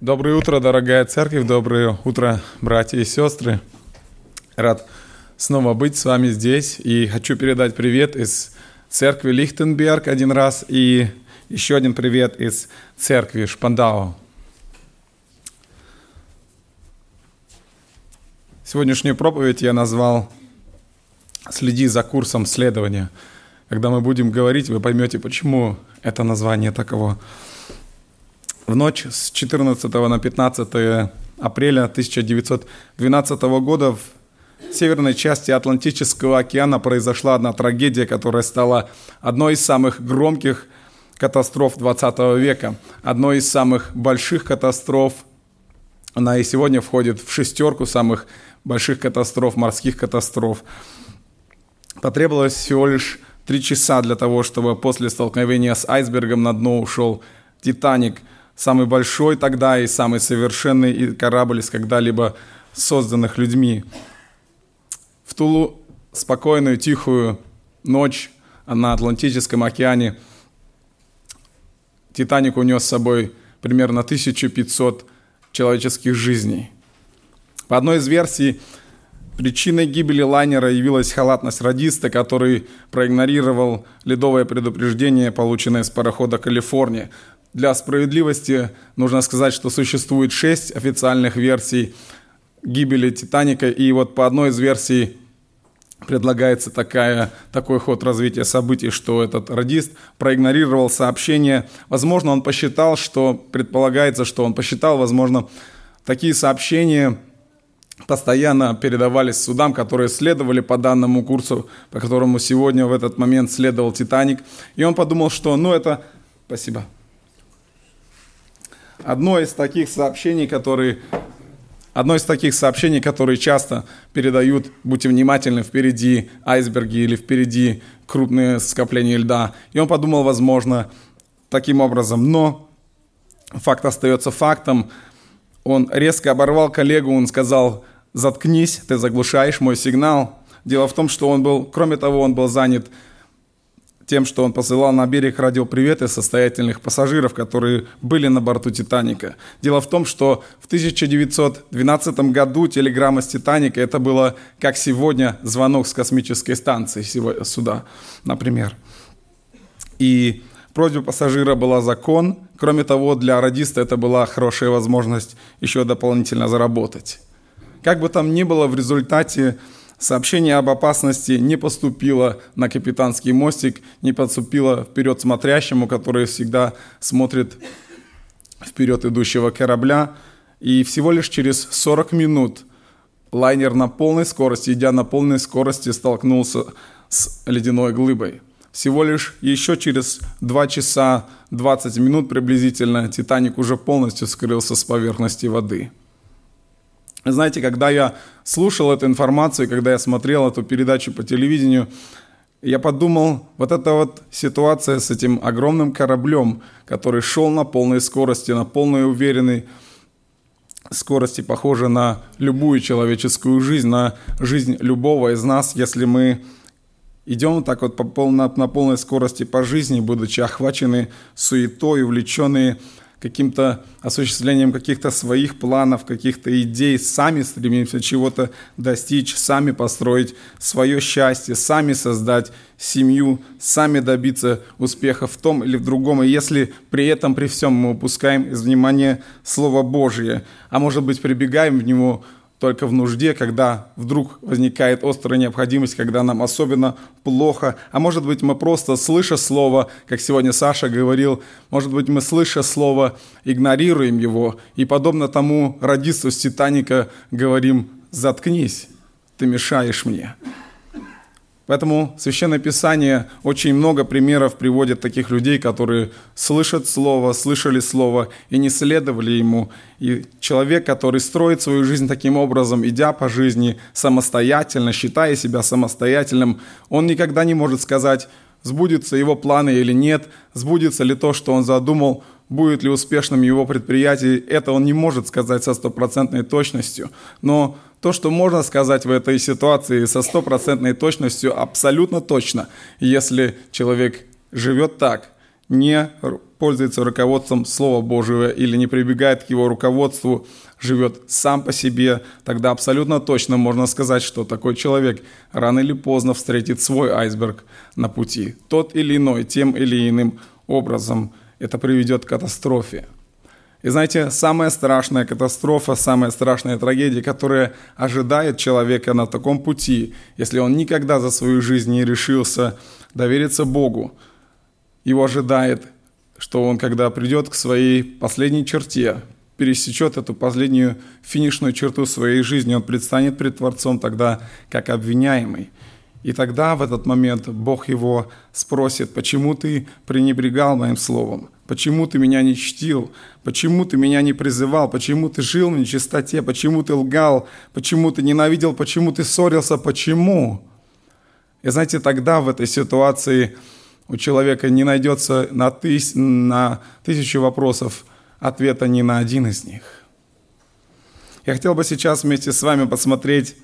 Доброе утро, дорогая церковь, доброе утро, братья и сестры. Рад снова быть с вами здесь и хочу передать привет из церкви Лихтенберг один раз и еще один привет из церкви Шпандау. Сегодняшнюю проповедь я назвал «Следи за курсом следования». Когда мы будем говорить, вы поймете, почему это название таково. В ночь с 14 на 15 апреля 1912 года в северной части Атлантического океана произошла одна трагедия, которая стала одной из самых громких катастроф 20 века, одной из самых больших катастроф. Она и сегодня входит в шестерку самых больших катастроф, морских катастроф. Потребовалось всего лишь три часа для того, чтобы после столкновения с айсбергом на дно ушел «Титаник», самый большой тогда и самый совершенный корабль из когда-либо созданных людьми. В Тулу спокойную, тихую ночь на Атлантическом океане Титаник унес с собой примерно 1500 человеческих жизней. По одной из версий, причиной гибели лайнера явилась халатность радиста, который проигнорировал ледовое предупреждение, полученное с парохода «Калифорния», для справедливости нужно сказать, что существует шесть официальных версий гибели Титаника, и вот по одной из версий предлагается такая, такой ход развития событий, что этот радист проигнорировал сообщение. Возможно, он посчитал, что предполагается, что он посчитал, возможно, такие сообщения постоянно передавались судам, которые следовали по данному курсу, по которому сегодня в этот момент следовал «Титаник». И он подумал, что ну это... Спасибо. Одно из таких сообщений, которые Одно из таких сообщений, которые часто передают, будьте внимательны, впереди айсберги или впереди крупные скопления льда. И он подумал, возможно, таким образом. Но факт остается фактом. Он резко оборвал коллегу, он сказал, заткнись, ты заглушаешь мой сигнал. Дело в том, что он был, кроме того, он был занят тем, что он посылал на берег радиоприветы состоятельных пассажиров, которые были на борту «Титаника». Дело в том, что в 1912 году телеграмма с «Титаника» это было, как сегодня, звонок с космической станции сюда, например. И просьба пассажира была закон. Кроме того, для радиста это была хорошая возможность еще дополнительно заработать. Как бы там ни было, в результате Сообщение об опасности не поступило на капитанский мостик, не поступило вперед смотрящему, который всегда смотрит вперед идущего корабля. И всего лишь через 40 минут лайнер на полной скорости, идя на полной скорости, столкнулся с ледяной глыбой. Всего лишь еще через 2 часа 20 минут приблизительно «Титаник» уже полностью скрылся с поверхности воды. Знаете, когда я слушал эту информацию, когда я смотрел эту передачу по телевидению, я подумал, вот эта вот ситуация с этим огромным кораблем, который шел на полной скорости, на полной уверенной скорости, похожа на любую человеческую жизнь, на жизнь любого из нас, если мы идем так вот по на, на полной скорости по жизни, будучи охвачены суетой, увлеченные каким-то осуществлением каких-то своих планов, каких-то идей, сами стремимся чего-то достичь, сами построить свое счастье, сами создать семью, сами добиться успеха в том или в другом. И если при этом, при всем мы упускаем из внимания Слово Божье, а может быть прибегаем в него только в нужде, когда вдруг возникает острая необходимость, когда нам особенно плохо. А может быть, мы просто, слыша слово, как сегодня Саша говорил, может быть, мы, слыша слово, игнорируем его. И подобно тому радисту с «Титаника» говорим «заткнись, ты мешаешь мне». Поэтому Священное Писание очень много примеров приводит таких людей, которые слышат Слово, слышали Слово и не следовали ему. И человек, который строит свою жизнь таким образом, идя по жизни самостоятельно, считая себя самостоятельным, он никогда не может сказать, сбудется его планы или нет, сбудется ли то, что он задумал, будет ли успешным его предприятие, это он не может сказать со стопроцентной точностью. Но то, что можно сказать в этой ситуации со стопроцентной точностью, абсолютно точно, если человек живет так, не пользуется руководством Слова Божьего или не прибегает к его руководству, живет сам по себе, тогда абсолютно точно можно сказать, что такой человек рано или поздно встретит свой айсберг на пути. Тот или иной, тем или иным образом это приведет к катастрофе. И знаете, самая страшная катастрофа, самая страшная трагедия, которая ожидает человека на таком пути, если он никогда за свою жизнь не решился довериться Богу, его ожидает, что он, когда придет к своей последней черте, пересечет эту последнюю финишную черту своей жизни, он предстанет пред Творцом тогда как обвиняемый. И тогда в этот момент Бог его спросит, почему ты пренебрегал моим словом? Почему ты меня не чтил? Почему ты меня не призывал? Почему ты жил в нечистоте? Почему ты лгал? Почему ты ненавидел? Почему ты ссорился? Почему? И знаете, тогда в этой ситуации у человека не найдется на, тыс... на тысячу вопросов ответа ни на один из них. Я хотел бы сейчас вместе с вами посмотреть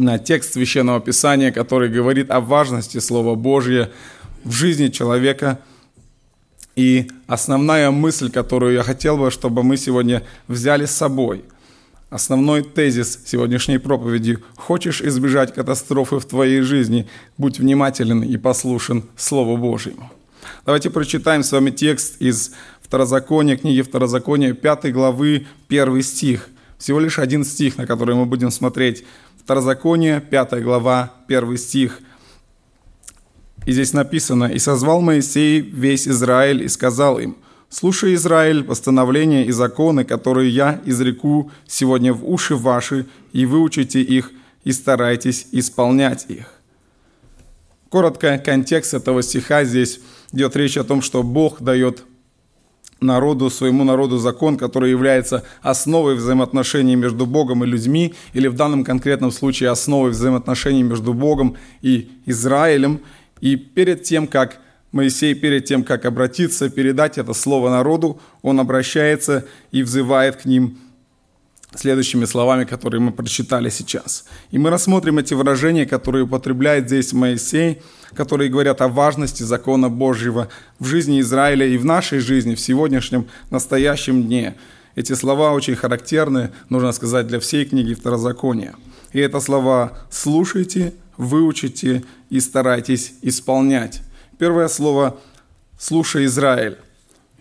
на текст Священного Писания, который говорит о важности Слова Божьего в жизни человека – и основная мысль, которую я хотел бы, чтобы мы сегодня взяли с собой, основной тезис сегодняшней проповеди – хочешь избежать катастрофы в твоей жизни, будь внимателен и послушен Слову Божьему. Давайте прочитаем с вами текст из Второзакония, книги Второзакония, 5 главы, 1 стих. Всего лишь один стих, на который мы будем смотреть. Второзаконие, 5 глава, 1 стих – и здесь написано, «И созвал Моисей весь Израиль и сказал им, «Слушай, Израиль, постановления и законы, которые я изреку сегодня в уши ваши, и выучите их, и старайтесь исполнять их». Коротко, контекст этого стиха здесь идет речь о том, что Бог дает народу, своему народу закон, который является основой взаимоотношений между Богом и людьми, или в данном конкретном случае основой взаимоотношений между Богом и Израилем – и перед тем, как Моисей, перед тем, как обратиться, передать это слово народу, он обращается и взывает к ним следующими словами, которые мы прочитали сейчас. И мы рассмотрим эти выражения, которые употребляет здесь Моисей, которые говорят о важности закона Божьего в жизни Израиля и в нашей жизни, в сегодняшнем, настоящем дне. Эти слова очень характерны, нужно сказать, для всей книги Второзакония. И это слова «слушайте, выучите и старайтесь исполнять. Первое слово «слушай, Израиль».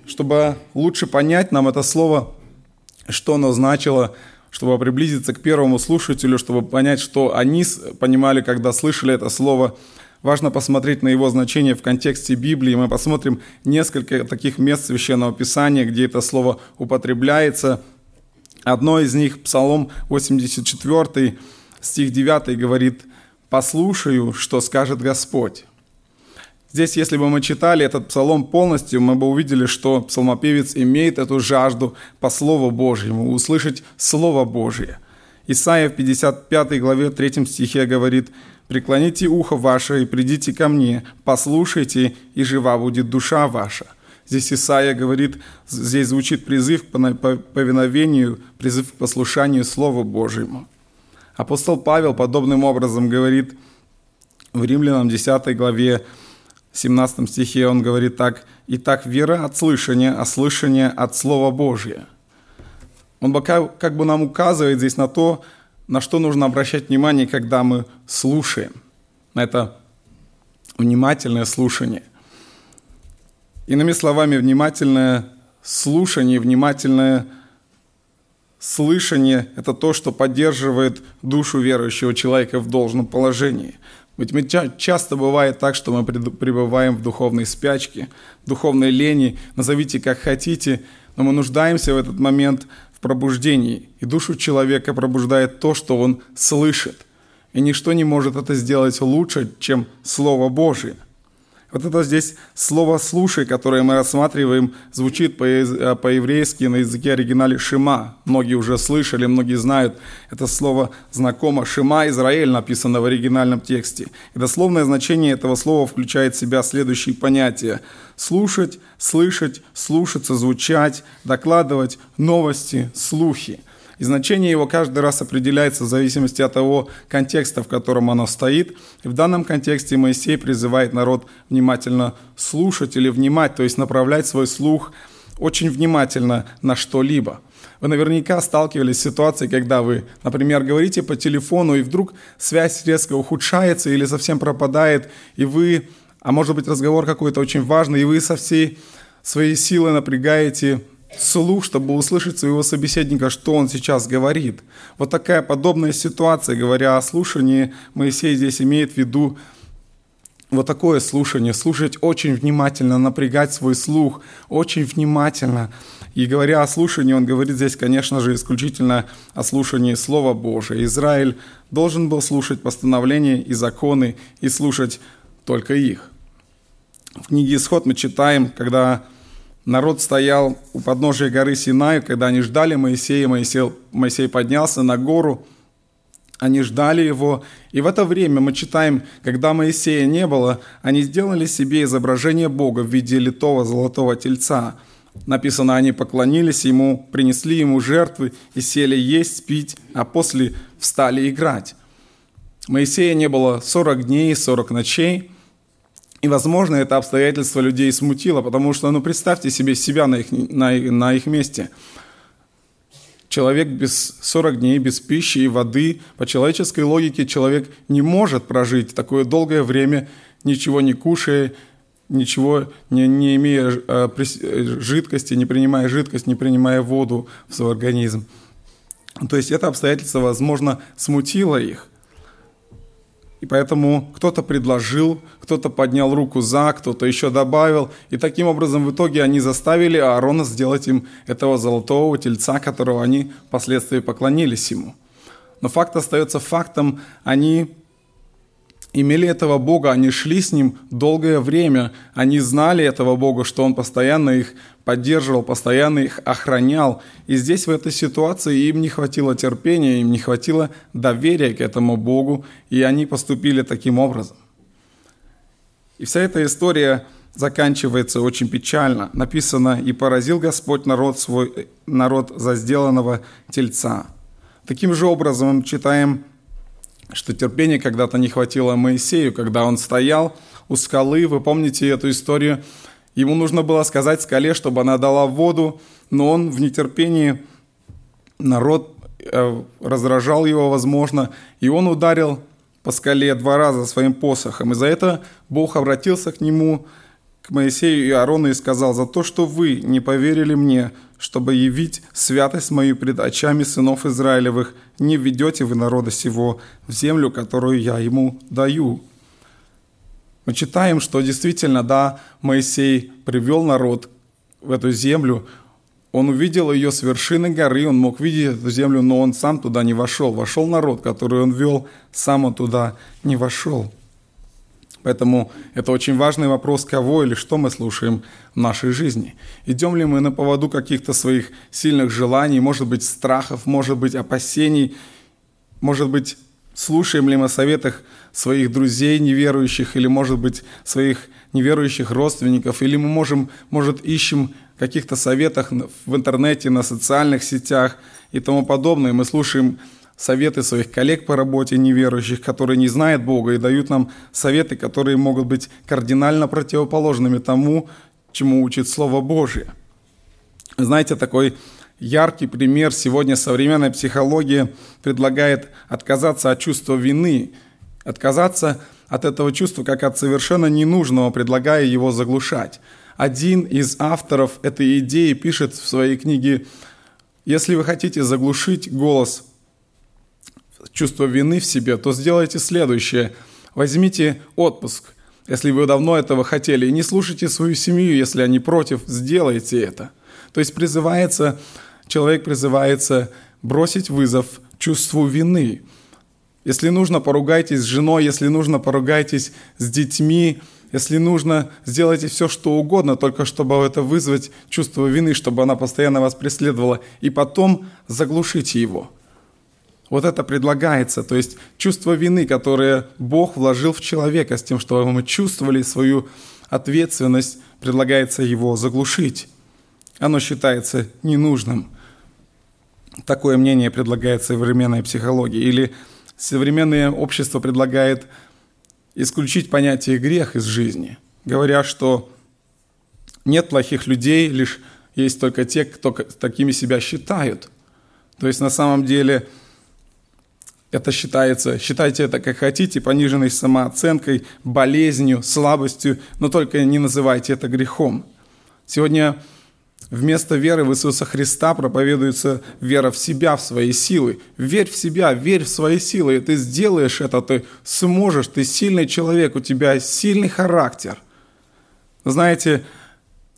Чтобы лучше понять нам это слово, что оно значило, чтобы приблизиться к первому слушателю, чтобы понять, что они понимали, когда слышали это слово, важно посмотреть на его значение в контексте Библии. Мы посмотрим несколько таких мест Священного Писания, где это слово употребляется. Одно из них, Псалом 84, стих 9, говорит послушаю, что скажет Господь. Здесь, если бы мы читали этот псалом полностью, мы бы увидели, что псалмопевец имеет эту жажду по Слову Божьему, услышать Слово Божье. Исайя в 55 главе 3 стихе говорит, «Преклоните ухо ваше и придите ко мне, послушайте, и жива будет душа ваша». Здесь Исаия говорит, здесь звучит призыв к повиновению, призыв к послушанию Слову Божьему. Апостол Павел подобным образом говорит в Римлянам 10 главе 17 стихе, он говорит так, «Итак, вера от слышания, а слышание от Слова Божия». Он как бы нам указывает здесь на то, на что нужно обращать внимание, когда мы слушаем. Это внимательное слушание. Иными словами, внимательное слушание, внимательное Слышание – это то, что поддерживает душу верующего человека в должном положении. Ведь часто бывает так, что мы пребываем в духовной спячке, духовной лени, назовите как хотите, но мы нуждаемся в этот момент в пробуждении. И душу человека пробуждает то, что он слышит. И ничто не может это сделать лучше, чем Слово Божие – вот это здесь слово «слушай», которое мы рассматриваем, звучит э, по-еврейски на языке оригинале «шима». Многие уже слышали, многие знают. Это слово знакомо. «Шима Израиль» написано в оригинальном тексте. И дословное значение этого слова включает в себя следующие понятия. Слушать, слышать, слушаться, звучать, докладывать, новости, слухи. И значение его каждый раз определяется в зависимости от того контекста, в котором оно стоит. И в данном контексте Моисей призывает народ внимательно слушать или внимать, то есть направлять свой слух очень внимательно на что-либо. Вы наверняка сталкивались с ситуацией, когда вы, например, говорите по телефону, и вдруг связь резко ухудшается или совсем пропадает, и вы, а может быть разговор какой-то очень важный, и вы со всей своей силой напрягаете слух, чтобы услышать своего собеседника, что он сейчас говорит. Вот такая подобная ситуация, говоря о слушании, Моисей здесь имеет в виду вот такое слушание, слушать очень внимательно, напрягать свой слух очень внимательно. И говоря о слушании, он говорит здесь, конечно же, исключительно о слушании Слова Божия. Израиль должен был слушать постановления и законы и слушать только их. В книге «Исход» мы читаем, когда народ стоял у подножия горы Синай, когда они ждали Моисея, Моисей, Моисей поднялся на гору, они ждали его, и в это время мы читаем, когда Моисея не было, они сделали себе изображение Бога в виде литого золотого тельца. Написано, они поклонились ему, принесли ему жертвы и сели есть, пить, а после встали играть. Моисея не было 40 дней, 40 ночей – и, возможно, это обстоятельство людей смутило, потому что, ну, представьте себе себя на их, на, на их месте. Человек без 40 дней без пищи и воды, по человеческой логике человек не может прожить такое долгое время, ничего не кушая, ничего не, не имея э, жидкости, не принимая жидкость, не принимая воду в свой организм. То есть это обстоятельство, возможно, смутило их – и поэтому кто-то предложил, кто-то поднял руку за, кто-то еще добавил. И таким образом в итоге они заставили Аарона сделать им этого золотого тельца, которого они впоследствии поклонились ему. Но факт остается фактом, они имели этого Бога, они шли с Ним долгое время, они знали этого Бога, что Он постоянно их поддерживал, постоянно их охранял. И здесь в этой ситуации им не хватило терпения, им не хватило доверия к этому Богу, и они поступили таким образом. И вся эта история заканчивается очень печально. Написано, «И поразил Господь народ свой, народ за сделанного тельца». Таким же образом мы читаем что терпения когда-то не хватило Моисею, когда он стоял у скалы, вы помните эту историю, ему нужно было сказать скале, чтобы она дала воду, но он в нетерпении, народ э, раздражал его, возможно, и он ударил по скале два раза своим посохом. И за это Бог обратился к нему, Моисею и Аарону и сказал, «За то, что вы не поверили мне, чтобы явить святость мою пред очами сынов Израилевых, не введете вы народа сего в землю, которую я ему даю». Мы читаем, что действительно, да, Моисей привел народ в эту землю, он увидел ее с вершины горы, он мог видеть эту землю, но он сам туда не вошел. Вошел народ, который он вел, сам он туда не вошел. Поэтому это очень важный вопрос, кого или что мы слушаем в нашей жизни. Идем ли мы на поводу каких-то своих сильных желаний, может быть, страхов, может быть, опасений, может быть, слушаем ли мы советах своих друзей неверующих или, может быть, своих неверующих родственников, или мы можем, может, ищем каких-то советах в интернете, на социальных сетях и тому подобное. Мы слушаем советы своих коллег по работе неверующих, которые не знают Бога и дают нам советы, которые могут быть кардинально противоположными тому, чему учит Слово Божье. Знаете, такой яркий пример сегодня современная психология предлагает отказаться от чувства вины, отказаться от этого чувства как от совершенно ненужного, предлагая его заглушать. Один из авторов этой идеи пишет в своей книге, если вы хотите заглушить голос чувство вины в себе, то сделайте следующее. Возьмите отпуск, если вы давно этого хотели, и не слушайте свою семью, если они против, сделайте это. То есть призывается, человек призывается бросить вызов чувству вины. Если нужно, поругайтесь с женой, если нужно, поругайтесь с детьми, если нужно, сделайте все, что угодно, только чтобы это вызвать чувство вины, чтобы она постоянно вас преследовала, и потом заглушите его – вот это предлагается, то есть чувство вины, которое Бог вложил в человека с тем, чтобы мы чувствовали свою ответственность, предлагается его заглушить. Оно считается ненужным. такое мнение предлагает современная психология. Или современное общество предлагает исключить понятие грех из жизни, говоря, что нет плохих людей, лишь есть только те, кто такими себя считают. То есть на самом деле это считается, считайте это как хотите, пониженной самооценкой, болезнью, слабостью, но только не называйте это грехом. Сегодня вместо веры в Иисуса Христа проповедуется вера в себя, в свои силы. Верь в себя, верь в свои силы, и ты сделаешь это, ты сможешь, ты сильный человек, у тебя сильный характер. Знаете,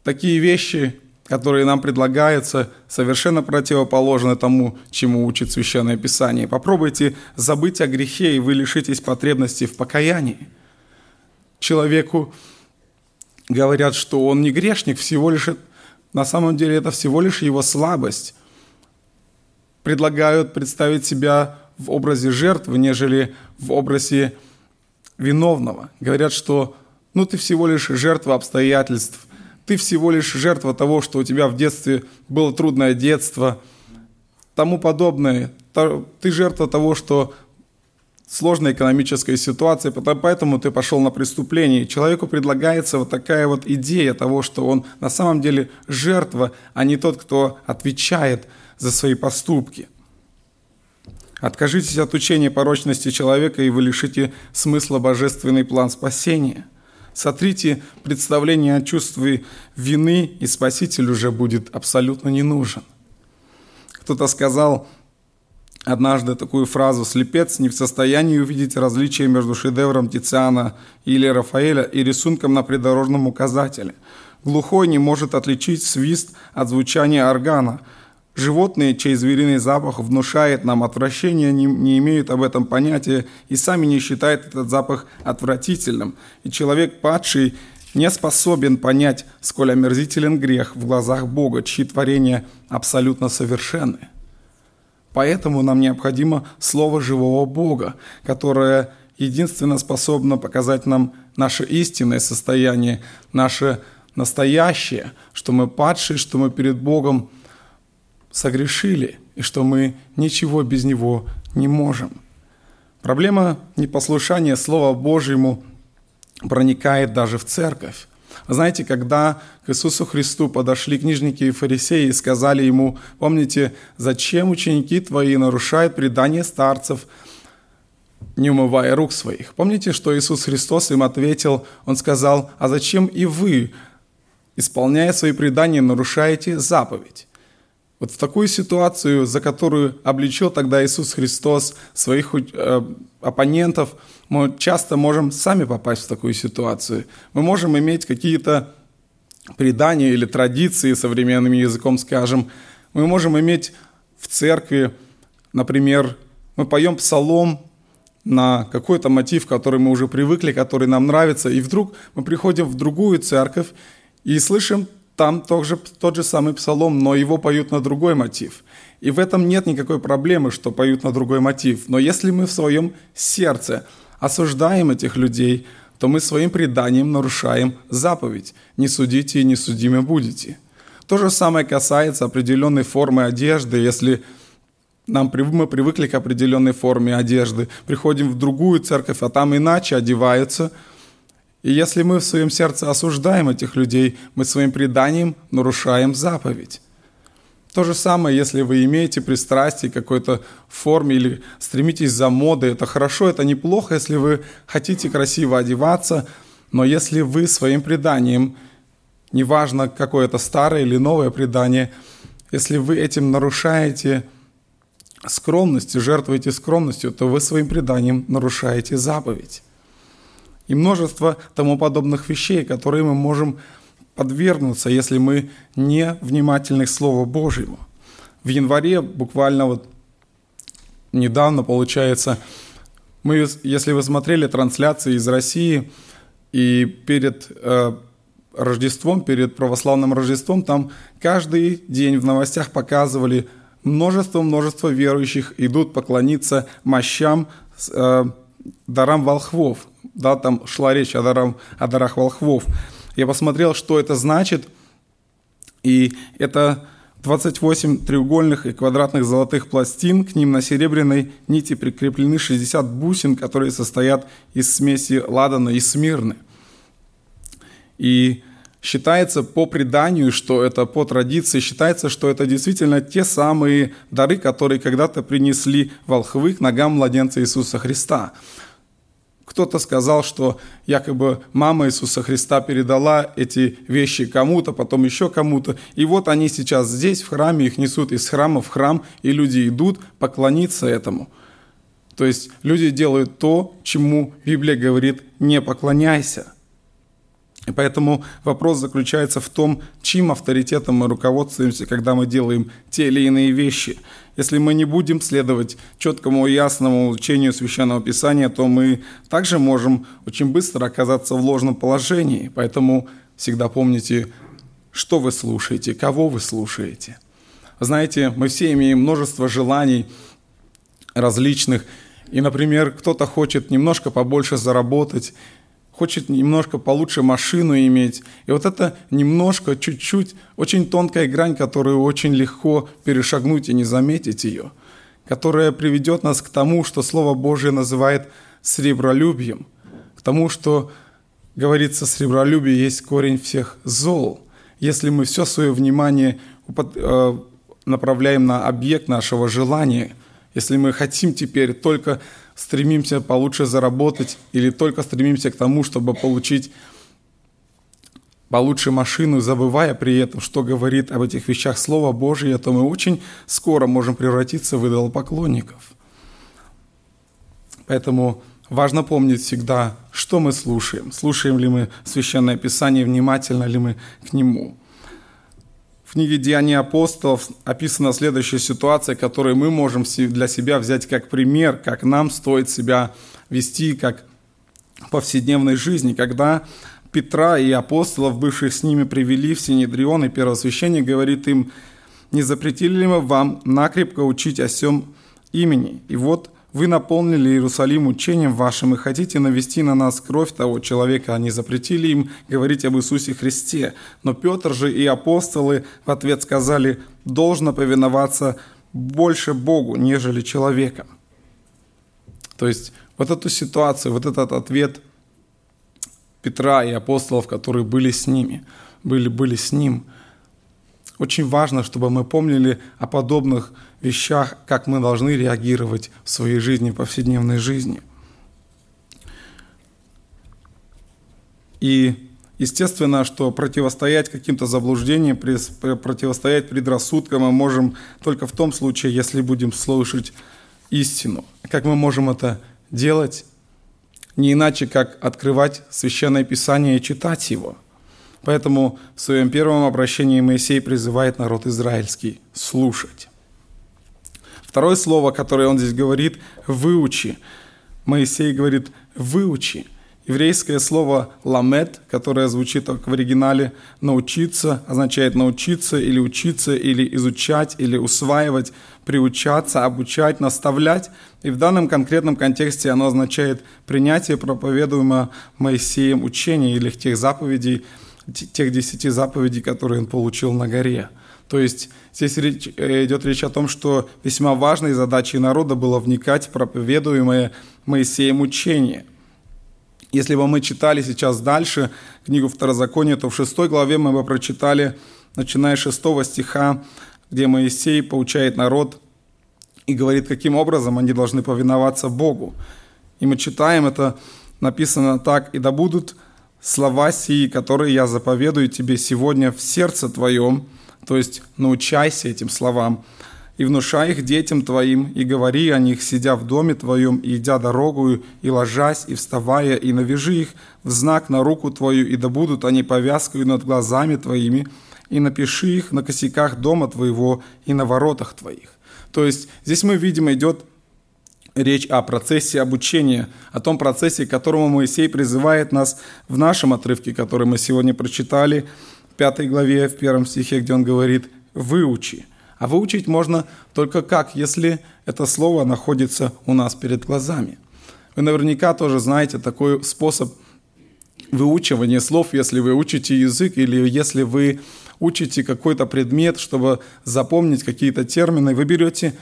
такие вещи которые нам предлагаются, совершенно противоположны тому, чему учит Священное Писание. Попробуйте забыть о грехе, и вы лишитесь потребности в покаянии. Человеку говорят, что он не грешник, всего лишь на самом деле это всего лишь его слабость. Предлагают представить себя в образе жертвы, нежели в образе виновного. Говорят, что ну ты всего лишь жертва обстоятельств, ты всего лишь жертва того, что у тебя в детстве было трудное детство, тому подобное. Ты жертва того, что сложная экономическая ситуация, поэтому ты пошел на преступление. Человеку предлагается вот такая вот идея того, что он на самом деле жертва, а не тот, кто отвечает за свои поступки. Откажитесь от учения порочности человека, и вы лишите смысла божественный план спасения – Сотрите представление о чувстве вины, и Спаситель уже будет абсолютно не нужен. Кто-то сказал однажды такую фразу «Слепец не в состоянии увидеть различия между шедевром Тициана или Рафаэля и рисунком на придорожном указателе. Глухой не может отличить свист от звучания органа – Животные, чей звериный запах внушает нам отвращение, не, не имеют об этом понятия и сами не считают этот запах отвратительным. И человек падший не способен понять, сколь омерзителен грех в глазах Бога, чьи творения абсолютно совершенны. Поэтому нам необходимо Слово живого Бога, которое единственно способно показать нам наше истинное состояние, наше настоящее, что мы падшие, что мы перед Богом – согрешили и что мы ничего без Него не можем. Проблема непослушания Слова Божьему проникает даже в церковь. Знаете, когда к Иисусу Христу подошли книжники и фарисеи и сказали ему, помните, зачем ученики твои нарушают предание старцев, не умывая рук своих? Помните, что Иисус Христос им ответил, Он сказал, а зачем и вы, исполняя свои предания, нарушаете заповедь? Вот в такую ситуацию, за которую обличил тогда Иисус Христос своих э, оппонентов, мы часто можем сами попасть в такую ситуацию. Мы можем иметь какие-то предания или традиции, современным языком скажем. Мы можем иметь в церкви, например, мы поем псалом на какой-то мотив, который мы уже привыкли, который нам нравится, и вдруг мы приходим в другую церковь и слышим там тоже, тот же самый псалом, но его поют на другой мотив. И в этом нет никакой проблемы, что поют на другой мотив. Но если мы в своем сердце осуждаем этих людей, то мы своим преданием нарушаем заповедь «Не судите и не судимы будете». То же самое касается определенной формы одежды. Если нам, мы привыкли к определенной форме одежды, приходим в другую церковь, а там иначе одеваются – и если мы в своем сердце осуждаем этих людей, мы своим преданием нарушаем заповедь. То же самое, если вы имеете пристрастие к какой-то форме или стремитесь за модой, это хорошо, это неплохо, если вы хотите красиво одеваться, но если вы своим преданием, неважно какое это старое или новое предание, если вы этим нарушаете скромность, жертвуете скромностью, то вы своим преданием нарушаете заповедь и множество тому подобных вещей, которые мы можем подвергнуться, если мы не внимательны к Слову Божьему. В январе, буквально вот недавно, получается, мы, если вы смотрели трансляции из России, и перед э, Рождеством, перед православным Рождеством, там каждый день в новостях показывали множество-множество верующих идут поклониться мощам, э, дарам волхвов да, там шла речь о, дарам, о дарах волхвов. Я посмотрел, что это значит, и это 28 треугольных и квадратных золотых пластин, к ним на серебряной нити прикреплены 60 бусин, которые состоят из смеси ладана и смирны. И считается по преданию, что это по традиции, считается, что это действительно те самые дары, которые когда-то принесли волхвы к ногам младенца Иисуса Христа. Кто-то сказал, что якобы мама Иисуса Христа передала эти вещи кому-то, потом еще кому-то. И вот они сейчас здесь, в храме, их несут из храма в храм, и люди идут поклониться этому. То есть люди делают то, чему Библия говорит «не поклоняйся». И поэтому вопрос заключается в том, чьим авторитетом мы руководствуемся, когда мы делаем те или иные вещи. Если мы не будем следовать четкому и ясному учению Священного Писания, то мы также можем очень быстро оказаться в ложном положении. Поэтому всегда помните, что вы слушаете, кого вы слушаете. Знаете, мы все имеем множество желаний различных. И, например, кто-то хочет немножко побольше заработать, хочет немножко получше машину иметь. И вот это немножко, чуть-чуть, очень тонкая грань, которую очень легко перешагнуть и не заметить ее, которая приведет нас к тому, что Слово Божие называет сребролюбием, к тому, что говорится, сребролюбие есть корень всех зол. Если мы все свое внимание э, направляем на объект нашего желания, если мы хотим теперь только стремимся получше заработать или только стремимся к тому, чтобы получить получше машину, забывая при этом, что говорит об этих вещах Слово Божие, то мы очень скоро можем превратиться в идолопоклонников. Поэтому важно помнить всегда, что мы слушаем. Слушаем ли мы Священное Писание, внимательно ли мы к нему. В книге «Деяния апостолов» описана следующая ситуация, которую мы можем для себя взять как пример, как нам стоит себя вести, как в повседневной жизни, когда Петра и апостолов, бывших с ними, привели в Синедрион, и первосвященник говорит им, «Не запретили ли мы вам накрепко учить о сем имени? И вот вы наполнили Иерусалим учением вашим и хотите навести на нас кровь того человека. Они запретили им говорить об Иисусе Христе. Но Петр же и апостолы в ответ сказали, должно повиноваться больше Богу, нежели человеком. То есть вот эту ситуацию, вот этот ответ Петра и апостолов, которые были с ними, были, были с ним – очень важно, чтобы мы помнили о подобных вещах, как мы должны реагировать в своей жизни, в повседневной жизни. И естественно, что противостоять каким-то заблуждениям, противостоять предрассудкам мы можем только в том случае, если будем слышать истину. Как мы можем это делать? Не иначе, как открывать Священное Писание и читать его – Поэтому в своем первом обращении Моисей призывает народ израильский слушать. Второе слово, которое он здесь говорит, выучи. Моисей говорит, выучи. Еврейское слово «ламет», которое звучит как в оригинале «научиться», означает научиться или учиться, или изучать, или усваивать, приучаться, обучать, наставлять. И в данном конкретном контексте оно означает принятие проповедуемого Моисеем учения или тех заповедей, тех десяти заповедей, которые он получил на горе. То есть здесь речь, э, идет речь о том, что весьма важной задачей народа было вникать в проповедуемое Моисеем учение. Если бы мы читали сейчас дальше книгу Второзакония, то в шестой главе мы бы прочитали, начиная с шестого стиха, где Моисей поучает народ и говорит, каким образом они должны повиноваться Богу. И мы читаем, это написано так, «И да будут слова сии, которые я заповедую тебе сегодня в сердце твоем, то есть научайся этим словам, и внушай их детям твоим, и говори о них, сидя в доме твоем, и идя дорогую, и ложась, и вставая, и навяжи их в знак на руку твою, и да будут они повязкою над глазами твоими, и напиши их на косяках дома твоего и на воротах твоих». То есть здесь мы видим, идет речь о процессе обучения, о том процессе, к которому Моисей призывает нас в нашем отрывке, который мы сегодня прочитали, в пятой главе, в первом стихе, где он говорит «выучи». А выучить можно только как, если это слово находится у нас перед глазами. Вы наверняка тоже знаете такой способ выучивания слов, если вы учите язык или если вы учите какой-то предмет, чтобы запомнить какие-то термины, вы берете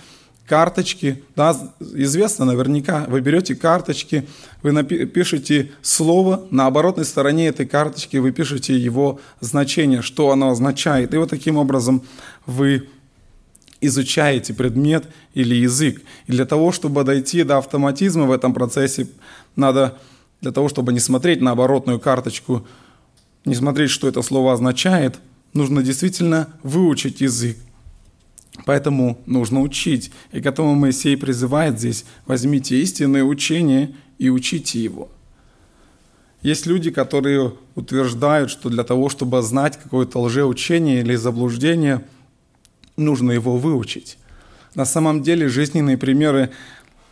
карточки, да, известно наверняка, вы берете карточки, вы пишете слово, на оборотной стороне этой карточки вы пишете его значение, что оно означает. И вот таким образом вы изучаете предмет или язык. И для того, чтобы дойти до автоматизма в этом процессе, надо для того, чтобы не смотреть на оборотную карточку, не смотреть, что это слово означает, нужно действительно выучить язык. Поэтому нужно учить. И к этому Моисей призывает здесь, возьмите истинное учение и учите его. Есть люди, которые утверждают, что для того, чтобы знать какое-то лжеучение или заблуждение, нужно его выучить. На самом деле жизненные примеры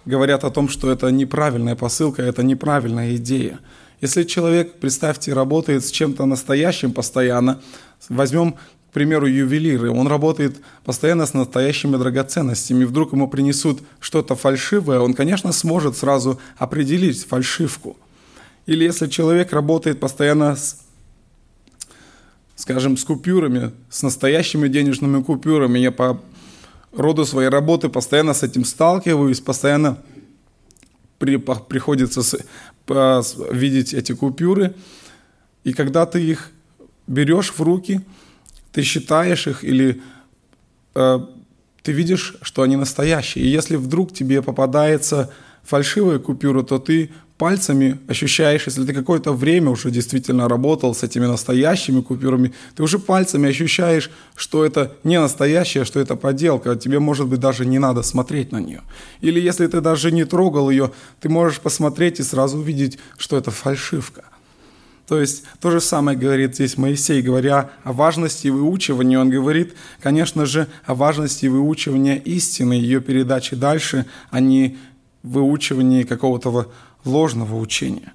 говорят о том, что это неправильная посылка, это неправильная идея. Если человек, представьте, работает с чем-то настоящим постоянно, возьмем к примеру, ювелиры, он работает постоянно с настоящими драгоценностями, вдруг ему принесут что-то фальшивое, он, конечно, сможет сразу определить фальшивку. Или если человек работает постоянно с, скажем, с купюрами, с настоящими денежными купюрами, я по роду своей работы постоянно с этим сталкиваюсь, постоянно при, приходится с, по, видеть эти купюры, и когда ты их берешь в руки – ты считаешь их или э, ты видишь, что они настоящие. И если вдруг тебе попадается фальшивая купюра, то ты пальцами ощущаешь, если ты какое-то время уже действительно работал с этими настоящими купюрами, ты уже пальцами ощущаешь, что это не настоящее, что это подделка, тебе, может быть, даже не надо смотреть на нее. Или если ты даже не трогал ее, ты можешь посмотреть и сразу увидеть, что это фальшивка – то есть то же самое говорит здесь Моисей, говоря о важности выучивания. Он говорит, конечно же, о важности выучивания истины, ее передачи дальше, а не выучивания какого-то ложного учения.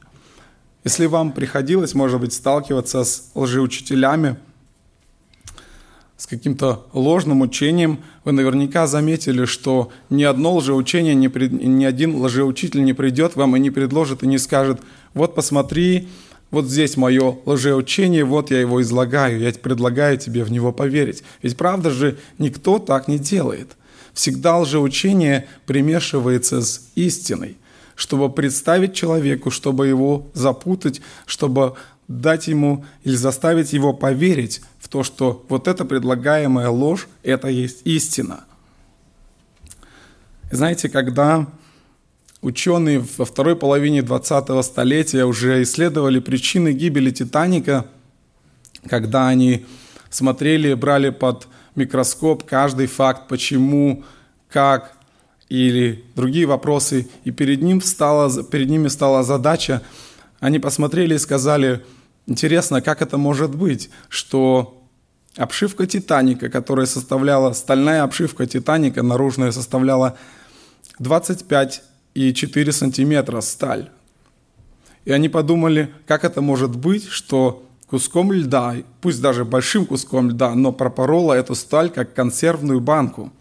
Если вам приходилось, может быть, сталкиваться с лжеучителями, с каким-то ложным учением, вы наверняка заметили, что ни одно лжеучение, ни, ни один лжеучитель не придет вам и не предложит и не скажет, вот посмотри, вот здесь мое лжеучение, вот я его излагаю, я предлагаю тебе в него поверить. Ведь правда же никто так не делает. Всегда лжеучение примешивается с истиной, чтобы представить человеку, чтобы его запутать, чтобы дать ему или заставить его поверить в то, что вот эта предлагаемая ложь – это есть истина. Знаете, когда Ученые во второй половине 20-го столетия уже исследовали причины гибели Титаника, когда они смотрели, брали под микроскоп каждый факт, почему, как или другие вопросы, и перед, ним встала, перед ними стала задача, они посмотрели и сказали, интересно, как это может быть, что обшивка Титаника, которая составляла, стальная обшивка Титаника наружная составляла 25 и 4 сантиметра сталь. И они подумали, как это может быть, что куском льда, пусть даже большим куском льда, но пропорола эту сталь как консервную банку.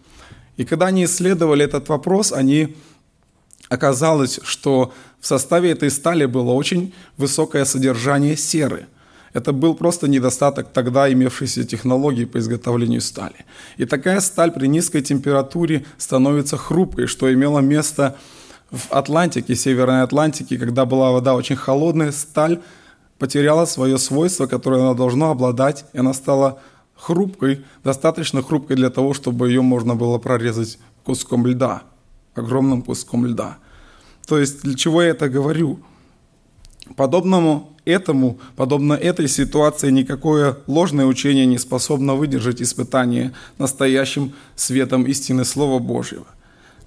И когда они исследовали этот вопрос, они оказалось, что в составе этой стали было очень высокое содержание серы. Это был просто недостаток тогда имевшейся технологии по изготовлению стали. И такая сталь при низкой температуре становится хрупкой, что имело место Атлантике, Северной Атлантике, когда была вода очень холодная, сталь потеряла свое свойство, которое она должна обладать, и она стала хрупкой, достаточно хрупкой для того, чтобы ее можно было прорезать куском льда, огромным куском льда. То есть для чего я это говорю? Подобному этому, подобно этой ситуации, никакое ложное учение не способно выдержать испытание настоящим светом истины Слова Божьего –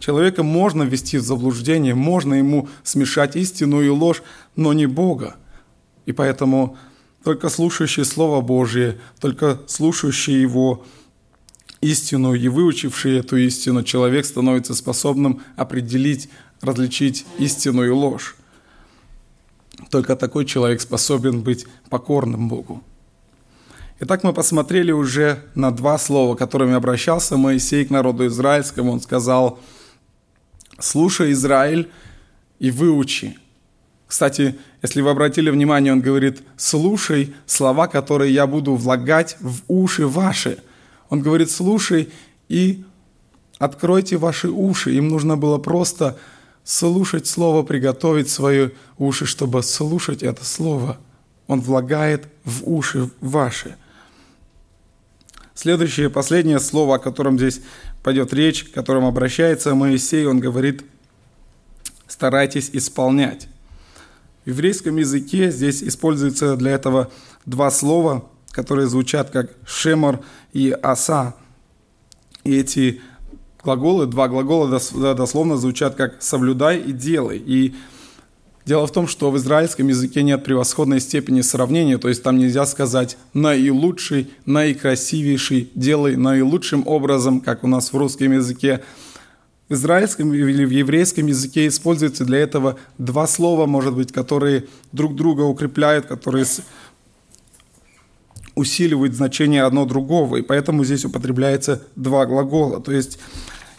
Человека можно ввести в заблуждение, можно ему смешать истину и ложь, но не Бога. И поэтому только слушающий Слово Божье, только слушающий Его истину и выучивший эту истину, человек становится способным определить, различить истину и ложь. Только такой человек способен быть покорным Богу. Итак, мы посмотрели уже на два слова, которыми обращался Моисей к народу израильскому. Он сказал – Слушай, Израиль, и выучи. Кстати, если вы обратили внимание, он говорит, слушай слова, которые я буду влагать в уши ваши. Он говорит, слушай и откройте ваши уши. Им нужно было просто слушать слово, приготовить свои уши, чтобы слушать это слово. Он влагает в уши ваши. Следующее, последнее слово, о котором здесь пойдет речь, к которому обращается Моисей, он говорит, старайтесь исполнять. В еврейском языке здесь используется для этого два слова, которые звучат как «шемор» и «аса». И эти глаголы, два глагола дословно звучат как «соблюдай» и «делай». И дело в том, что в израильском языке нет превосходной степени сравнения, то есть там нельзя сказать «наилучший», «наикрасивейший», «делай наилучшим образом», как у нас в русском языке. В израильском или в еврейском языке используется для этого два слова, может быть, которые друг друга укрепляют, которые усиливают значение одно другого, и поэтому здесь употребляется два глагола. То есть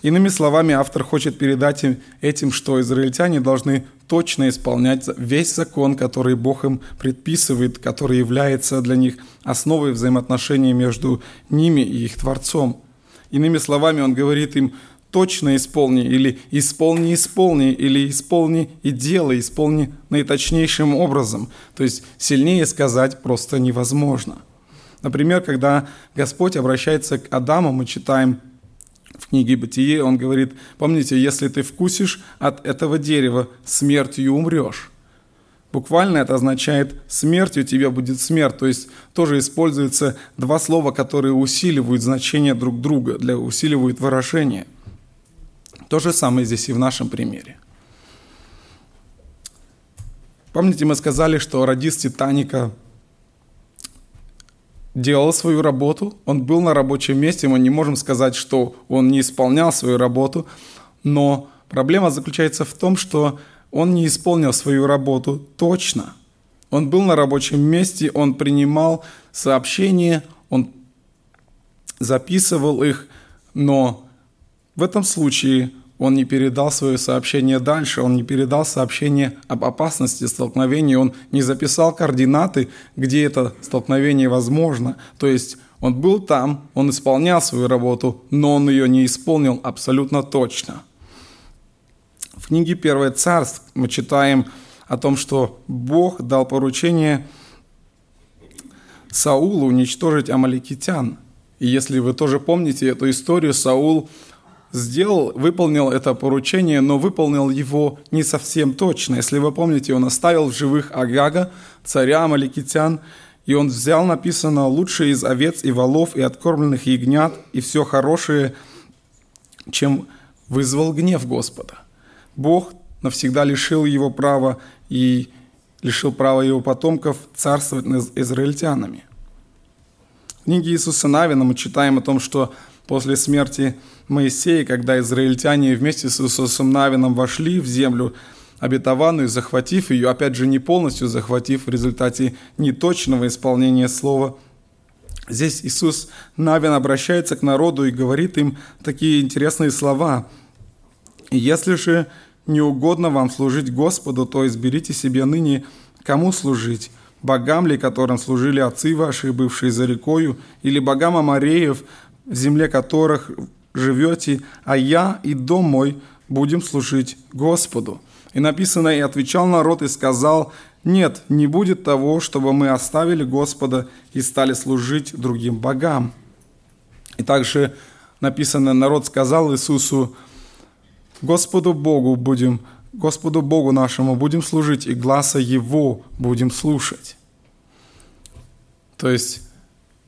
Иными словами, автор хочет передать им этим, что израильтяне должны точно исполнять весь закон, который Бог им предписывает, который является для них основой взаимоотношений между ними и их Творцом. Иными словами, он говорит им, точно исполни, или исполни, исполни, или исполни и делай, исполни наиточнейшим образом. То есть сильнее сказать просто невозможно. Например, когда Господь обращается к Адаму, мы читаем в книге «Бытие», он говорит, помните, если ты вкусишь от этого дерева, смертью умрешь. Буквально это означает «смертью тебе будет смерть». То есть тоже используются два слова, которые усиливают значение друг друга, для, усиливают выражение. То же самое здесь и в нашем примере. Помните, мы сказали, что радист «Титаника» делал свою работу, он был на рабочем месте, мы не можем сказать, что он не исполнял свою работу, но проблема заключается в том, что он не исполнил свою работу точно. Он был на рабочем месте, он принимал сообщения, он записывал их, но в этом случае он не передал свое сообщение дальше, он не передал сообщение об опасности столкновения, он не записал координаты, где это столкновение возможно. То есть он был там, он исполнял свою работу, но он ее не исполнил абсолютно точно. В книге «Первое царство» мы читаем о том, что Бог дал поручение Саулу уничтожить амаликитян. И если вы тоже помните эту историю, Саул – сделал, выполнил это поручение, но выполнил его не совсем точно. Если вы помните, он оставил в живых Агага, царя Амаликитян, и он взял, написано, лучшее из овец и волов и откормленных ягнят, и все хорошее, чем вызвал гнев Господа. Бог навсегда лишил его права и лишил права его потомков царствовать над израильтянами. В книге Иисуса Навина мы читаем о том, что после смерти Моисея, когда израильтяне вместе с Иисусом Навином вошли в землю обетованную, захватив ее, опять же, не полностью захватив в результате неточного исполнения слова. Здесь Иисус Навин обращается к народу и говорит им такие интересные слова. «Если же не угодно вам служить Господу, то изберите себе ныне, кому служить, богам ли, которым служили отцы ваши, бывшие за рекою, или богам Амареев, в земле которых живете, а я и дом мой будем служить Господу». И написано, «И отвечал народ и сказал, нет, не будет того, чтобы мы оставили Господа и стали служить другим богам». И также написано, народ сказал Иисусу, Господу Богу будем, Господу Богу нашему будем служить, и гласа Его будем слушать. То есть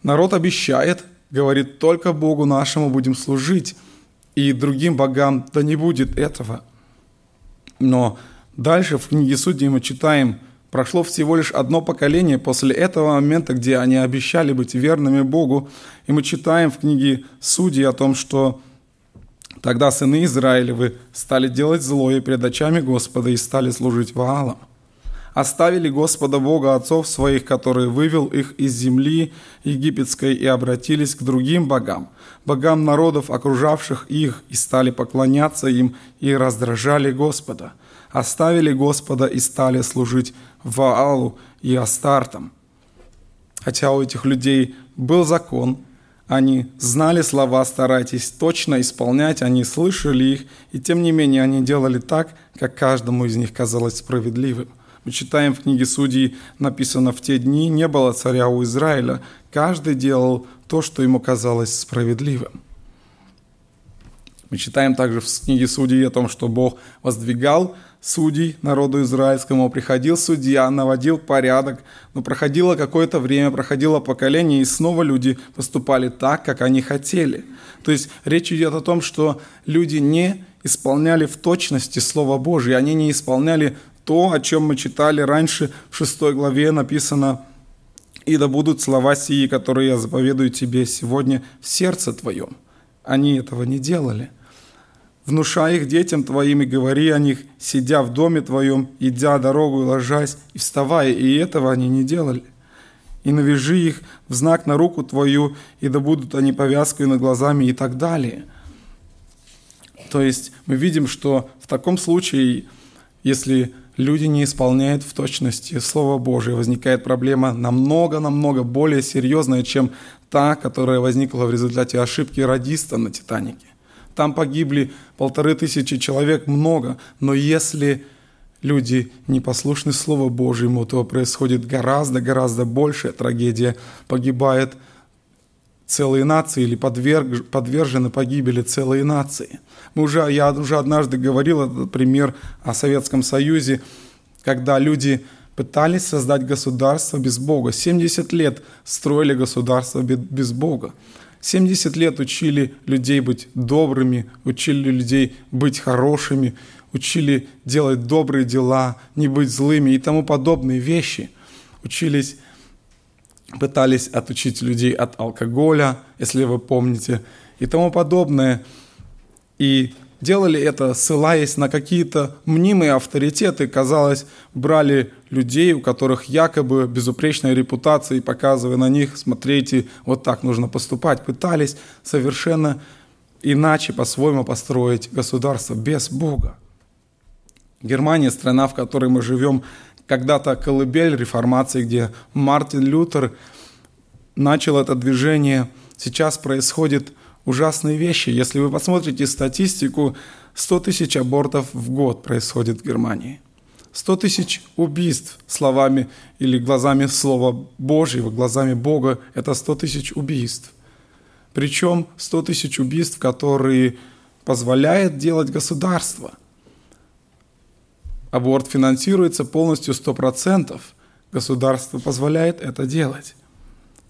народ обещает, говорит, только Богу нашему будем служить, и другим богам да не будет этого. Но дальше в книге Судей мы читаем, прошло всего лишь одно поколение после этого момента, где они обещали быть верными Богу, и мы читаем в книге Судей о том, что тогда сыны Израилевы стали делать злое перед очами Господа и стали служить Ваалам оставили Господа Бога отцов своих, который вывел их из земли египетской, и обратились к другим богам, богам народов, окружавших их, и стали поклоняться им и раздражали Господа. оставили Господа и стали служить Ваалу и Астартам. Хотя у этих людей был закон, они знали слова, старайтесь точно исполнять, они слышали их, и тем не менее они делали так, как каждому из них казалось справедливым. Мы читаем в книге Судей, написано, в те дни не было царя у Израиля, каждый делал то, что ему казалось справедливым. Мы читаем также в книге Судей о том, что Бог воздвигал судей народу израильскому, приходил судья, наводил порядок, но проходило какое-то время, проходило поколение, и снова люди поступали так, как они хотели. То есть речь идет о том, что люди не исполняли в точности Слово Божье, они не исполняли то, о чем мы читали раньше в шестой главе написано «И да будут слова сии, которые я заповедую тебе сегодня в сердце твоем». Они этого не делали. Внушай их детям твоим и говори о них, сидя в доме твоем, идя дорогу и ложась, и вставая, и этого они не делали. И навяжи их в знак на руку твою, и да будут они повязкой над глазами и так далее. То есть мы видим, что в таком случае, если люди не исполняют в точности Слово Божие, возникает проблема намного-намного более серьезная, чем та, которая возникла в результате ошибки радиста на «Титанике». Там погибли полторы тысячи человек, много. Но если люди непослушны Слову Божьему, то происходит гораздо-гораздо большая трагедия. Погибает целые нации или подверг, подвержены погибели целые нации. Мы уже, я уже однажды говорил этот пример о Советском Союзе, когда люди пытались создать государство без Бога. 70 лет строили государство без Бога. 70 лет учили людей быть добрыми, учили людей быть хорошими, учили делать добрые дела, не быть злыми и тому подобные вещи. Учились, пытались отучить людей от алкоголя, если вы помните, и тому подобное. И делали это, ссылаясь на какие-то мнимые авторитеты, казалось, брали людей, у которых якобы безупречная репутация, и показывая на них, смотрите, вот так нужно поступать, пытались совершенно иначе по-своему построить государство без Бога. Германия, страна, в которой мы живем, когда-то колыбель реформации, где Мартин Лютер начал это движение, сейчас происходит ужасные вещи. Если вы посмотрите статистику, 100 тысяч абортов в год происходит в Германии. 100 тысяч убийств словами или глазами Слова Божьего, глазами Бога – это 100 тысяч убийств. Причем 100 тысяч убийств, которые позволяет делать государство. Аборт финансируется полностью 100%. Государство позволяет это делать.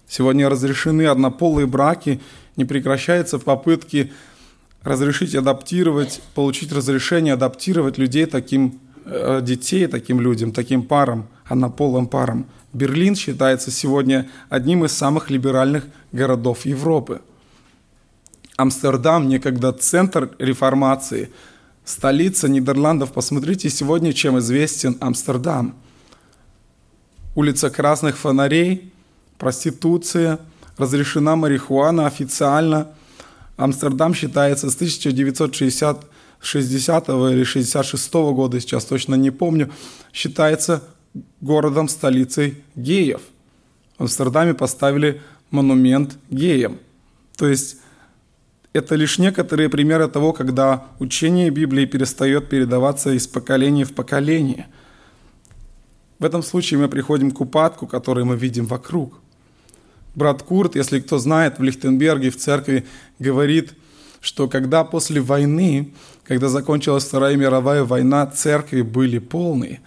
Сегодня разрешены однополые браки, не прекращаются попытки разрешить адаптировать, получить разрешение адаптировать людей таким, э, детей таким людям, таким парам, однополым парам. Берлин считается сегодня одним из самых либеральных городов Европы. Амстердам, некогда центр реформации, столица Нидерландов. Посмотрите сегодня, чем известен Амстердам. Улица красных фонарей – проституция, разрешена марихуана официально. Амстердам считается с 1960 60 или 66 года, сейчас точно не помню, считается городом-столицей геев. В Амстердаме поставили монумент геям. То есть это лишь некоторые примеры того, когда учение Библии перестает передаваться из поколения в поколение. В этом случае мы приходим к упадку, который мы видим вокруг – брат Курт, если кто знает, в Лихтенберге в церкви говорит, что когда после войны, когда закончилась Вторая мировая война, церкви были полные,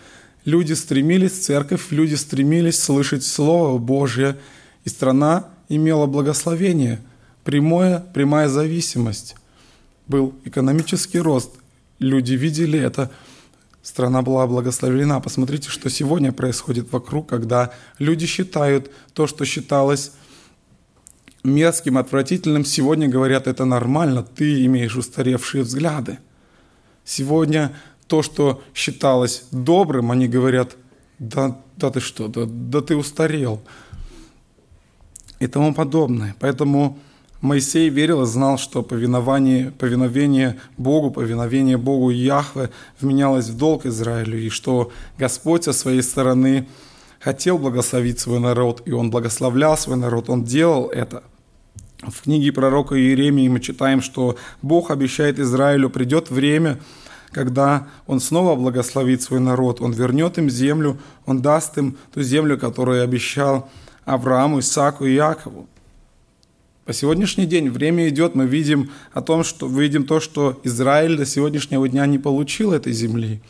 люди стремились в церковь, люди стремились слышать Слово Божье, и страна имела благословение, прямое, прямая зависимость. Был экономический рост, люди видели это, страна была благословлена. Посмотрите, что сегодня происходит вокруг, когда люди считают то, что считалось мерзким, отвратительным, сегодня говорят, это нормально, ты имеешь устаревшие взгляды. Сегодня то, что считалось добрым, они говорят, да, да ты что, да, да ты устарел и тому подобное. Поэтому Моисей верил и знал, что повиновение, повиновение Богу, повиновение Богу Яхве вменялось в долг Израилю, и что Господь со своей стороны хотел благословить свой народ, и Он благословлял свой народ, Он делал это. В книге пророка Иеремии мы читаем, что Бог обещает Израилю, придет время, когда Он снова благословит свой народ, Он вернет им землю, Он даст им ту землю, которую обещал Аврааму, Исааку и Якову. По сегодняшний день время идет, мы видим о том, что видим то, что Израиль до сегодняшнего дня не получил этой земли.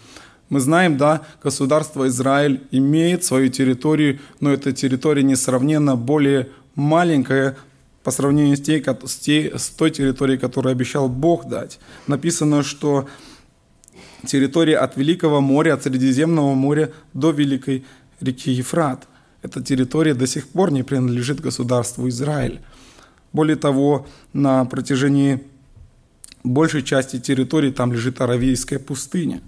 Мы знаем, да, государство Израиль имеет свою территорию, но эта территория несравненно более маленькая по сравнению с, тей, с той территорией, которую обещал Бог дать. Написано, что территория от Великого моря, от Средиземного моря до Великой реки Ефрат. Эта территория до сих пор не принадлежит государству Израиль. Более того, на протяжении большей части территории там лежит Аравийская пустыня.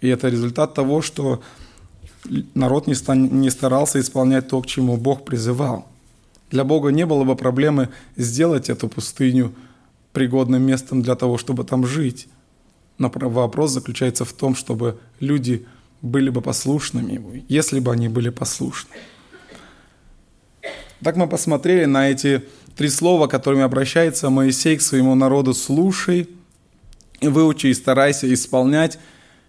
И это результат того, что народ не, стан, не старался исполнять то, к чему Бог призывал. Для Бога не было бы проблемы сделать эту пустыню пригодным местом для того, чтобы там жить. Но вопрос заключается в том, чтобы люди были бы послушными Ему, если бы они были послушны. Так мы посмотрели на эти три слова, которыми обращается Моисей к своему народу «слушай», «выучи и старайся исполнять».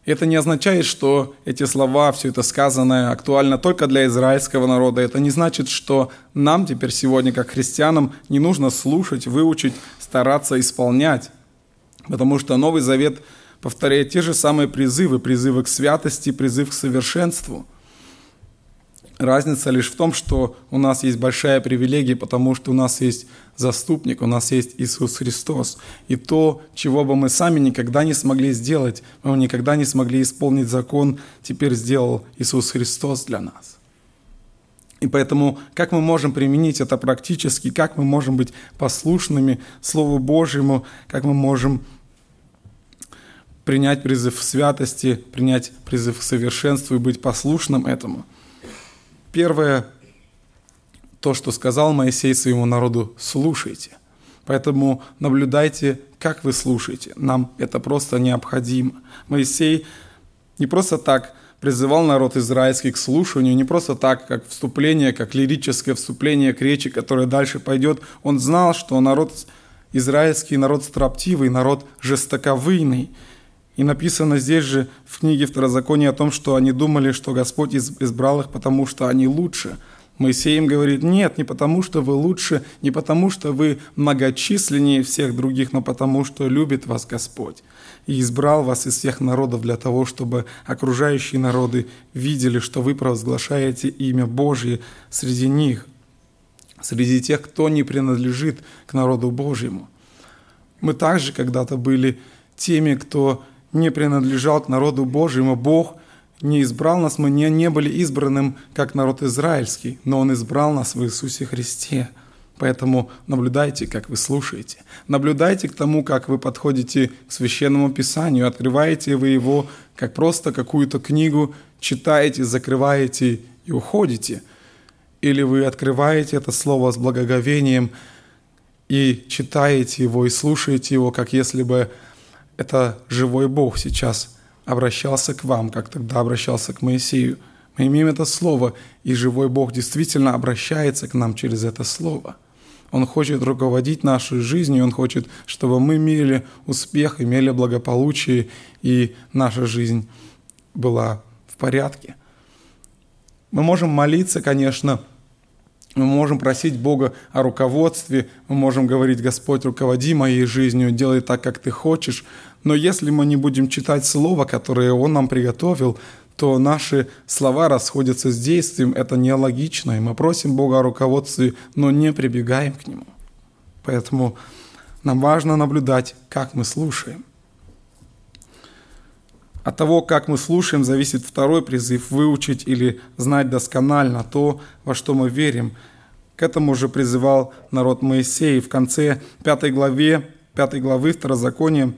Это не означает, что эти слова, все это сказанное актуально только для израильского народа. Это не значит, что нам теперь сегодня, как христианам, не нужно слушать, выучить, стараться исполнять. Потому что Новый Завет повторяет те же самые призывы, призывы к святости, призыв к совершенству – Разница лишь в том, что у нас есть большая привилегия, потому что у нас есть заступник, у нас есть Иисус Христос. И то, чего бы мы сами никогда не смогли сделать, мы никогда не смогли исполнить закон, теперь сделал Иисус Христос для нас. И поэтому, как мы можем применить это практически, как мы можем быть послушными Слову Божьему, как мы можем принять призыв в святости, принять призыв к совершенству и быть послушным этому – Первое, то, что сказал Моисей своему народу, слушайте. Поэтому наблюдайте, как вы слушаете. Нам это просто необходимо. Моисей не просто так призывал народ израильский к слушанию, не просто так, как вступление, как лирическое вступление к речи, которое дальше пойдет. Он знал, что народ израильский народ строптивый, народ жестоковыйный, и написано здесь же в книге Второзакония о том, что они думали, что Господь избрал их, потому что они лучше. Моисей им говорит, нет, не потому что вы лучше, не потому что вы многочисленнее всех других, но потому что любит вас Господь. И избрал вас из всех народов для того, чтобы окружающие народы видели, что вы провозглашаете имя Божье среди них, среди тех, кто не принадлежит к народу Божьему. Мы также когда-то были теми, кто не принадлежал к народу Божьему, Бог не избрал нас, мы не, не были избранным, как народ израильский, но Он избрал нас в Иисусе Христе. Поэтому наблюдайте, как вы слушаете. Наблюдайте к тому, как вы подходите к Священному Писанию. Открываете вы его, как просто какую-то книгу, читаете, закрываете и уходите. Или вы открываете это слово с благоговением и читаете его, и слушаете его, как если бы это живой Бог сейчас обращался к вам, как тогда обращался к Моисею. Мы имеем это слово, и живой Бог действительно обращается к нам через это слово. Он хочет руководить нашей жизнью, Он хочет, чтобы мы имели успех, имели благополучие, и наша жизнь была в порядке. Мы можем молиться, конечно, мы можем просить Бога о руководстве, мы можем говорить, Господь, руководи моей жизнью, делай так, как Ты хочешь. Но если мы не будем читать Слово, которое Он нам приготовил, то наши слова расходятся с действием, это нелогично, и мы просим Бога о руководстве, но не прибегаем к Нему. Поэтому нам важно наблюдать, как мы слушаем. От того, как мы слушаем, зависит второй призыв – выучить или знать досконально то, во что мы верим. К этому же призывал народ Моисей. В конце пятой главе, пятой главы Второзакония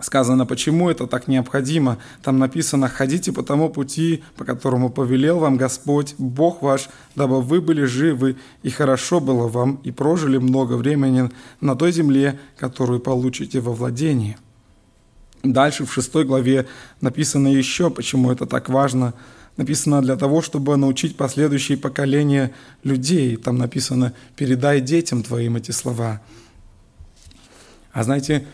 сказано, почему это так необходимо. Там написано, ходите по тому пути, по которому повелел вам Господь, Бог ваш, дабы вы были живы, и хорошо было вам, и прожили много времени на той земле, которую получите во владении. Дальше в шестой главе написано еще, почему это так важно. Написано для того, чтобы научить последующие поколения людей. Там написано «передай детям твоим эти слова». А знаете,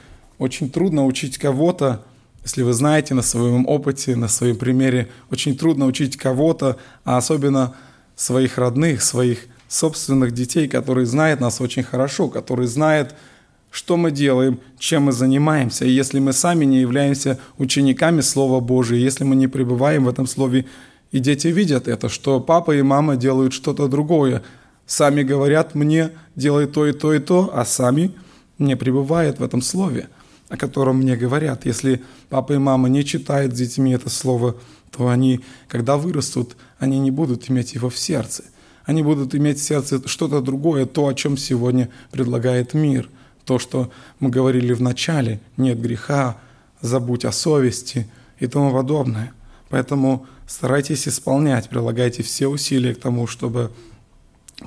очень трудно учить кого-то, если вы знаете на своем опыте, на своем примере, очень трудно учить кого-то, а особенно своих родных, своих собственных детей, которые знают нас очень хорошо, которые знают, что мы делаем, чем мы занимаемся. И если мы сами не являемся учениками Слова Божия, если мы не пребываем в этом Слове, и дети видят это, что папа и мама делают что-то другое, сами говорят мне, делай то и то и то, а сами не пребывают в этом Слове, о котором мне говорят. Если папа и мама не читают с детьми это Слово, то они, когда вырастут, они не будут иметь его в сердце. Они будут иметь в сердце что-то другое, то, о чем сегодня предлагает мир – то, что мы говорили в начале, нет греха, забудь о совести и тому подобное. Поэтому старайтесь исполнять, прилагайте все усилия к тому, чтобы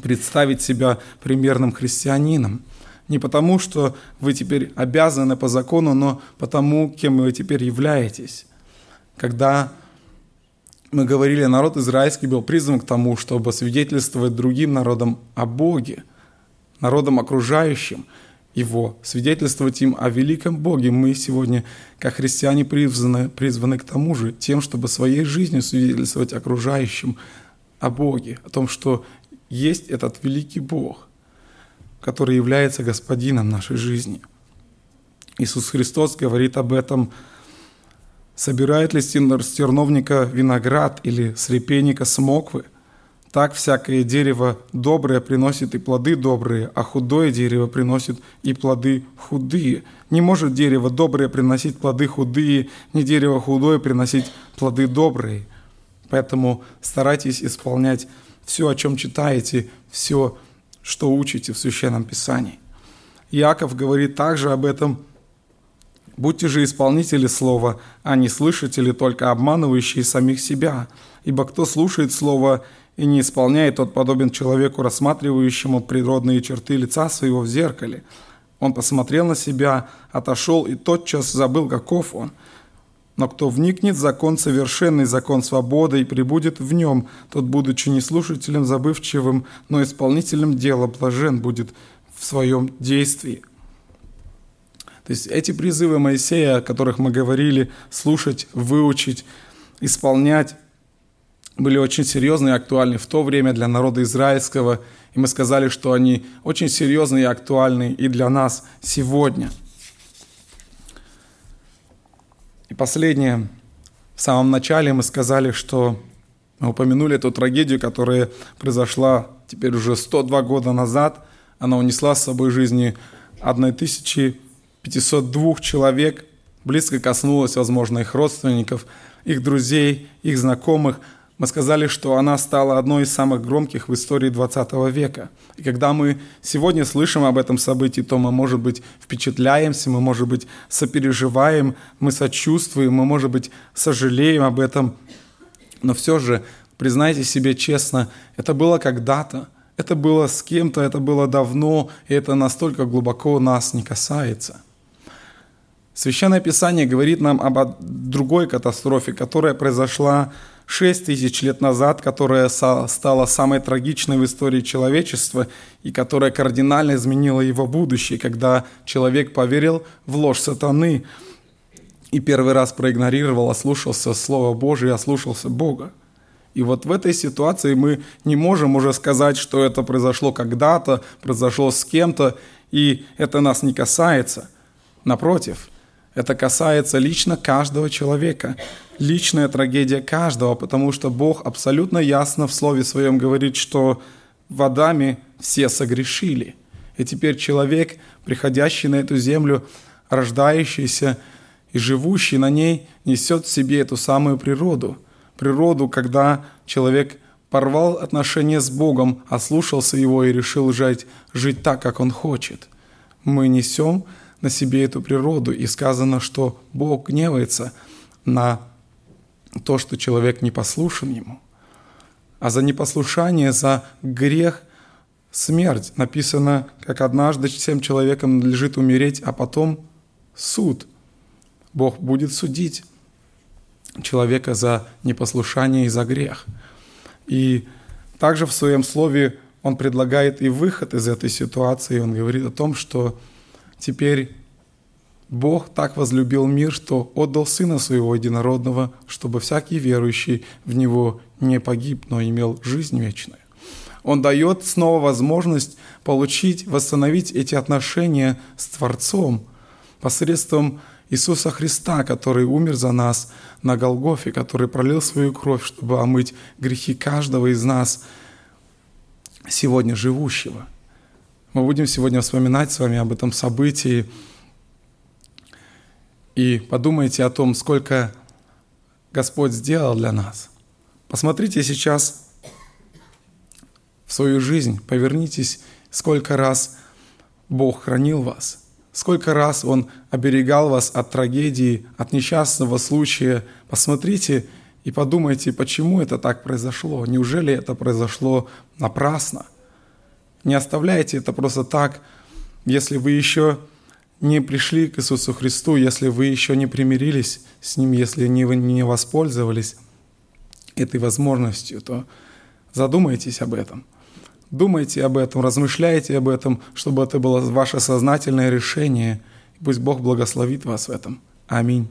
представить себя примерным христианином. Не потому, что вы теперь обязаны по закону, но потому, кем вы теперь являетесь. Когда мы говорили, народ израильский был призван к тому, чтобы свидетельствовать другим народам о Боге, народам окружающим – его, свидетельствовать им о великом Боге. Мы сегодня, как христиане, призваны, призваны к тому же, тем, чтобы своей жизнью свидетельствовать окружающим о Боге, о том, что есть этот великий Бог, который является господином нашей жизни. Иисус Христос говорит об этом, собирает ли с терновника виноград или с репейника смоквы – так всякое дерево доброе приносит и плоды добрые, а худое дерево приносит и плоды худые. Не может дерево доброе приносить плоды худые, ни дерево худое приносить плоды добрые. Поэтому старайтесь исполнять все, о чем читаете, все, что учите в Священном Писании. Иаков говорит также об этом Будьте же исполнители слова, а не слышатели, только обманывающие самих себя. Ибо кто слушает слово и не исполняет, тот подобен человеку, рассматривающему природные черты лица своего в зеркале. Он посмотрел на себя, отошел и тотчас забыл, каков он. Но кто вникнет в закон совершенный, закон свободы, и прибудет в нем, тот, будучи не слушателем забывчивым, но исполнителем дела, блажен будет в своем действии. То есть эти призывы Моисея, о которых мы говорили, слушать, выучить, исполнять, были очень серьезны и актуальны в то время для народа израильского, и мы сказали, что они очень серьезны и актуальны и для нас сегодня. Последнее. В самом начале мы сказали, что мы упомянули эту трагедию, которая произошла теперь уже 102 года назад. Она унесла с собой жизни 1502 человек, близко коснулась, возможно, их родственников, их друзей, их знакомых – мы сказали, что она стала одной из самых громких в истории 20 века. И когда мы сегодня слышим об этом событии, то мы, может быть, впечатляемся, мы, может быть, сопереживаем, мы сочувствуем, мы, может быть, сожалеем об этом. Но все же, признайте себе честно, это было когда-то, это было с кем-то, это было давно, и это настолько глубоко нас не касается. Священное Писание говорит нам об другой катастрофе, которая произошла 6 тысяч лет назад, которая стала самой трагичной в истории человечества и которая кардинально изменила его будущее, когда человек поверил в ложь сатаны и первый раз проигнорировал, ослушался Слова Божия, ослушался Бога. И вот в этой ситуации мы не можем уже сказать, что это произошло когда-то, произошло с кем-то, и это нас не касается. Напротив – это касается лично каждого человека, личная трагедия каждого, потому что Бог абсолютно ясно в Слове Своем говорит, что в Адаме все согрешили. И теперь человек, приходящий на эту землю, рождающийся и живущий на ней, несет в себе эту самую природу. Природу, когда человек порвал отношения с Богом, ослушался Его и решил жить, жить так, как Он хочет. Мы несем на себе эту природу. И сказано, что Бог гневается на то, что человек не послушен Ему. А за непослушание, за грех – смерть. Написано, как однажды всем человекам надлежит умереть, а потом суд. Бог будет судить человека за непослушание и за грех. И также в своем слове он предлагает и выход из этой ситуации. Он говорит о том, что теперь Бог так возлюбил мир, что отдал Сына Своего Единородного, чтобы всякий верующий в Него не погиб, но имел жизнь вечную. Он дает снова возможность получить, восстановить эти отношения с Творцом посредством Иисуса Христа, который умер за нас на Голгофе, который пролил свою кровь, чтобы омыть грехи каждого из нас, сегодня живущего. Мы будем сегодня вспоминать с вами об этом событии, и подумайте о том, сколько Господь сделал для нас. Посмотрите сейчас в свою жизнь, повернитесь, сколько раз Бог хранил вас, сколько раз Он оберегал вас от трагедии, от несчастного случая. Посмотрите и подумайте, почему это так произошло. Неужели это произошло напрасно? Не оставляйте это просто так, если вы еще не пришли к Иисусу Христу, если вы еще не примирились с Ним, если не, вы не воспользовались этой возможностью, то задумайтесь об этом. Думайте об этом, размышляйте об этом, чтобы это было ваше сознательное решение. Пусть Бог благословит вас в этом. Аминь.